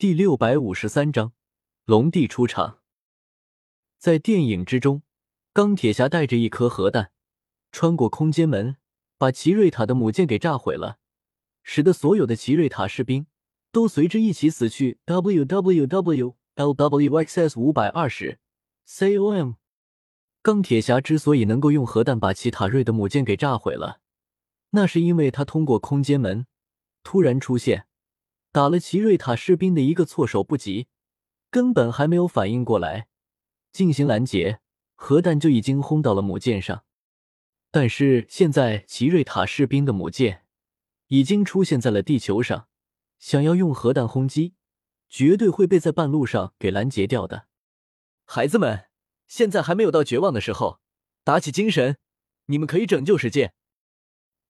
第六百五十三章，龙帝出场。在电影之中，钢铁侠带着一颗核弹，穿过空间门，把奇瑞塔的母舰给炸毁了，使得所有的奇瑞塔士兵都随之一起死去。W W W L W X S 五百二十 C O M。钢铁侠之所以能够用核弹把奇塔瑞的母舰给炸毁了，那是因为他通过空间门突然出现。打了奇瑞塔士兵的一个措手不及，根本还没有反应过来进行拦截，核弹就已经轰到了母舰上。但是现在奇瑞塔士兵的母舰已经出现在了地球上，想要用核弹轰击，绝对会被在半路上给拦截掉的。孩子们，现在还没有到绝望的时候，打起精神，你们可以拯救世界！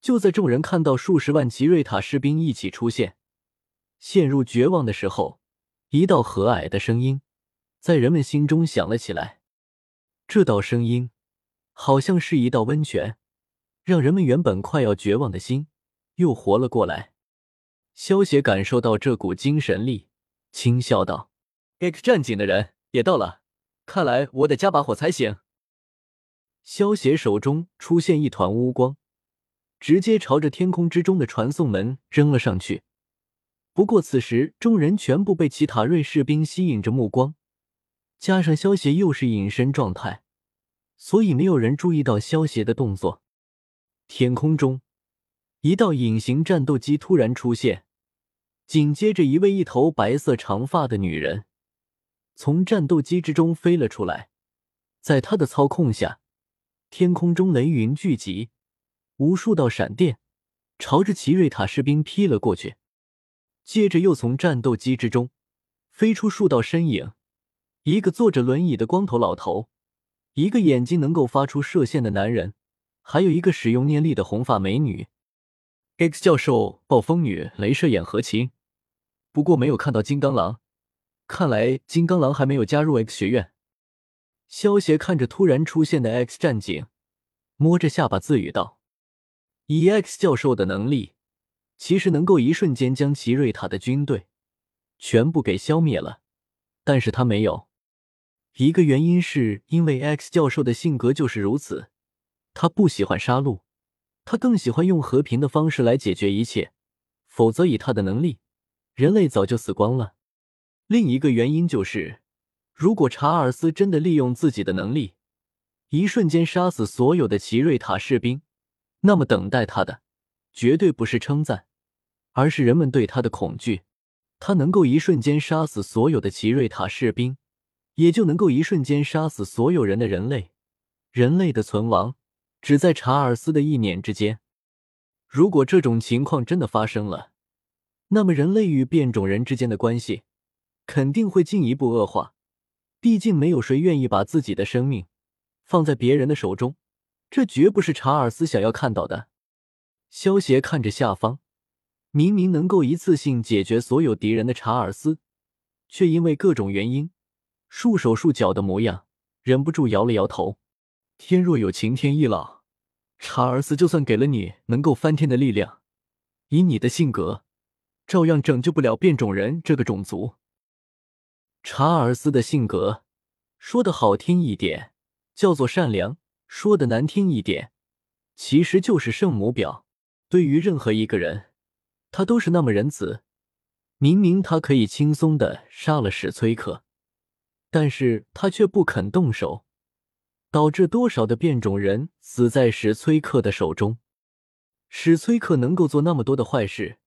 就在众人看到数十万奇瑞塔士兵一起出现。陷入绝望的时候，一道和蔼的声音在人们心中响了起来。这道声音好像是一道温泉，让人们原本快要绝望的心又活了过来。萧协感受到这股精神力，轻笑道：“X 战警的人也到了，看来我得加把火才行。”萧协手中出现一团乌光，直接朝着天空之中的传送门扔了上去。不过此时，众人全部被奇塔瑞士兵吸引着目光，加上萧协又是隐身状态，所以没有人注意到萧协的动作。天空中，一道隐形战斗机突然出现，紧接着，一位一头白色长发的女人从战斗机之中飞了出来，在她的操控下，天空中雷云聚集，无数道闪电朝着奇瑞塔士兵劈了过去。接着又从战斗机之中飞出数道身影，一个坐着轮椅的光头老头，一个眼睛能够发出射线的男人，还有一个使用念力的红发美女。X 教授、暴风女、镭射眼和琴，不过没有看到金刚狼，看来金刚狼还没有加入 X 学院。萧协看着突然出现的 X 战警，摸着下巴自语道：“以 X 教授的能力。”其实能够一瞬间将奇瑞塔的军队全部给消灭了，但是他没有。一个原因是因为 X 教授的性格就是如此，他不喜欢杀戮，他更喜欢用和平的方式来解决一切。否则以他的能力，人类早就死光了。另一个原因就是，如果查尔斯真的利用自己的能力，一瞬间杀死所有的奇瑞塔士兵，那么等待他的绝对不是称赞。而是人们对他的恐惧，他能够一瞬间杀死所有的奇瑞塔士兵，也就能够一瞬间杀死所有人的人类。人类的存亡只在查尔斯的一念之间。如果这种情况真的发生了，那么人类与变种人之间的关系肯定会进一步恶化。毕竟没有谁愿意把自己的生命放在别人的手中，这绝不是查尔斯想要看到的。萧协看着下方。明明能够一次性解决所有敌人的查尔斯，却因为各种原因束手束脚的模样，忍不住摇了摇头。天若有情天亦老，查尔斯就算给了你能够翻天的力量，以你的性格，照样拯救不了变种人这个种族。查尔斯的性格，说的好听一点叫做善良，说的难听一点，其实就是圣母婊。对于任何一个人。他都是那么仁慈，明明他可以轻松的杀了史崔克，但是他却不肯动手，导致多少的变种人死在史崔克的手中。史崔克能够做那么多的坏事，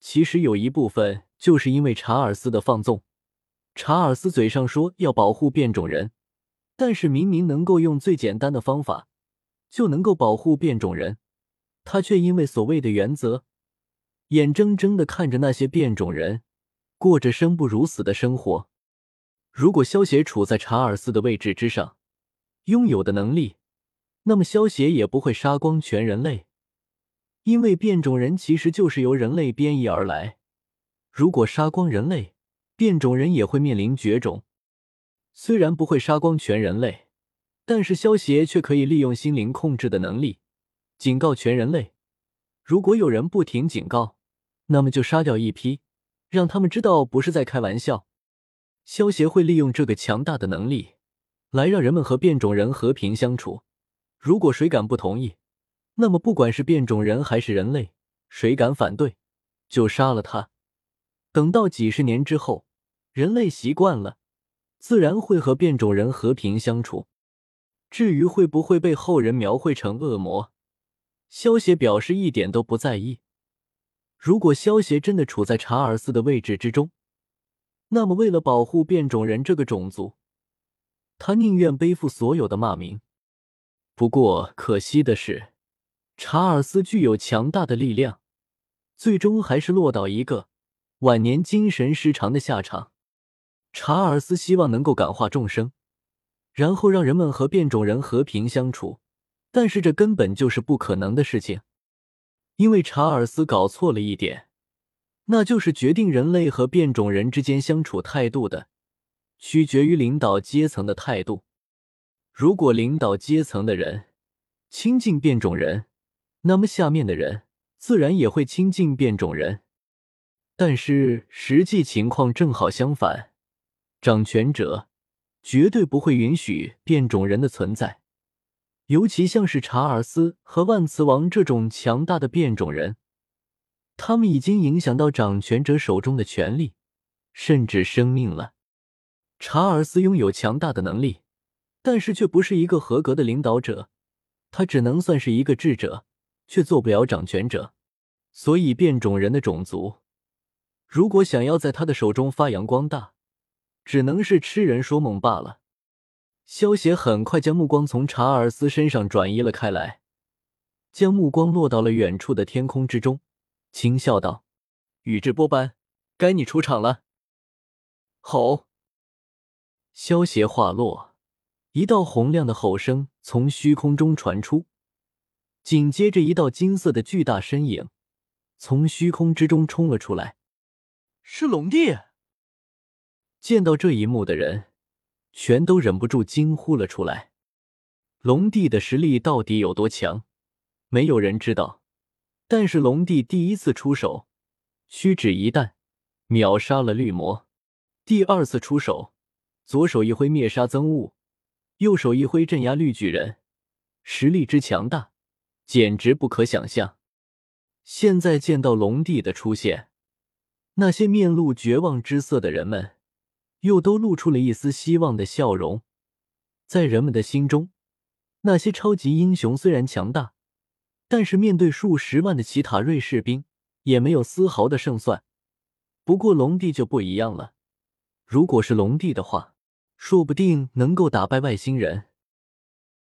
其实有一部分就是因为查尔斯的放纵。查尔斯嘴上说要保护变种人，但是明明能够用最简单的方法就能够保护变种人，他却因为所谓的原则。眼睁睁的看着那些变种人过着生不如死的生活。如果萧协处在查尔斯的位置之上，拥有的能力，那么萧协也不会杀光全人类，因为变种人其实就是由人类编译而来。如果杀光人类，变种人也会面临绝种。虽然不会杀光全人类，但是萧协却可以利用心灵控制的能力，警告全人类。如果有人不停警告，那么就杀掉一批，让他们知道不是在开玩笑。萧协会利用这个强大的能力，来让人们和变种人和平相处。如果谁敢不同意，那么不管是变种人还是人类，谁敢反对，就杀了他。等到几十年之后，人类习惯了，自然会和变种人和平相处。至于会不会被后人描绘成恶魔，萧协表示一点都不在意。如果萧协真的处在查尔斯的位置之中，那么为了保护变种人这个种族，他宁愿背负所有的骂名。不过可惜的是，查尔斯具有强大的力量，最终还是落到一个晚年精神失常的下场。查尔斯希望能够感化众生。然后让人们和变种人和平相处，但是这根本就是不可能的事情，因为查尔斯搞错了一点，那就是决定人类和变种人之间相处态度的，取决于领导阶层的态度。如果领导阶层的人亲近变种人，那么下面的人自然也会亲近变种人。但是实际情况正好相反，掌权者。绝对不会允许变种人的存在，尤其像是查尔斯和万磁王这种强大的变种人，他们已经影响到掌权者手中的权力，甚至生命了。查尔斯拥有强大的能力，但是却不是一个合格的领导者，他只能算是一个智者，却做不了掌权者。所以，变种人的种族，如果想要在他的手中发扬光大，只能是痴人说梦罢了。萧协很快将目光从查尔斯身上转移了开来，将目光落到了远处的天空之中，轻笑道：“宇智波斑，该你出场了。”吼！萧协话落，一道洪亮的吼声从虚空中传出，紧接着一道金色的巨大身影从虚空之中冲了出来，是龙帝。见到这一幕的人，全都忍不住惊呼了出来。龙帝的实力到底有多强，没有人知道。但是龙帝第一次出手，屈指一弹，秒杀了绿魔；第二次出手，左手一挥灭杀憎恶，右手一挥镇压绿巨人，实力之强大，简直不可想象。现在见到龙帝的出现，那些面露绝望之色的人们。又都露出了一丝希望的笑容，在人们的心中，那些超级英雄虽然强大，但是面对数十万的奇塔瑞士兵，也没有丝毫的胜算。不过龙帝就不一样了，如果是龙帝的话，说不定能够打败外星人，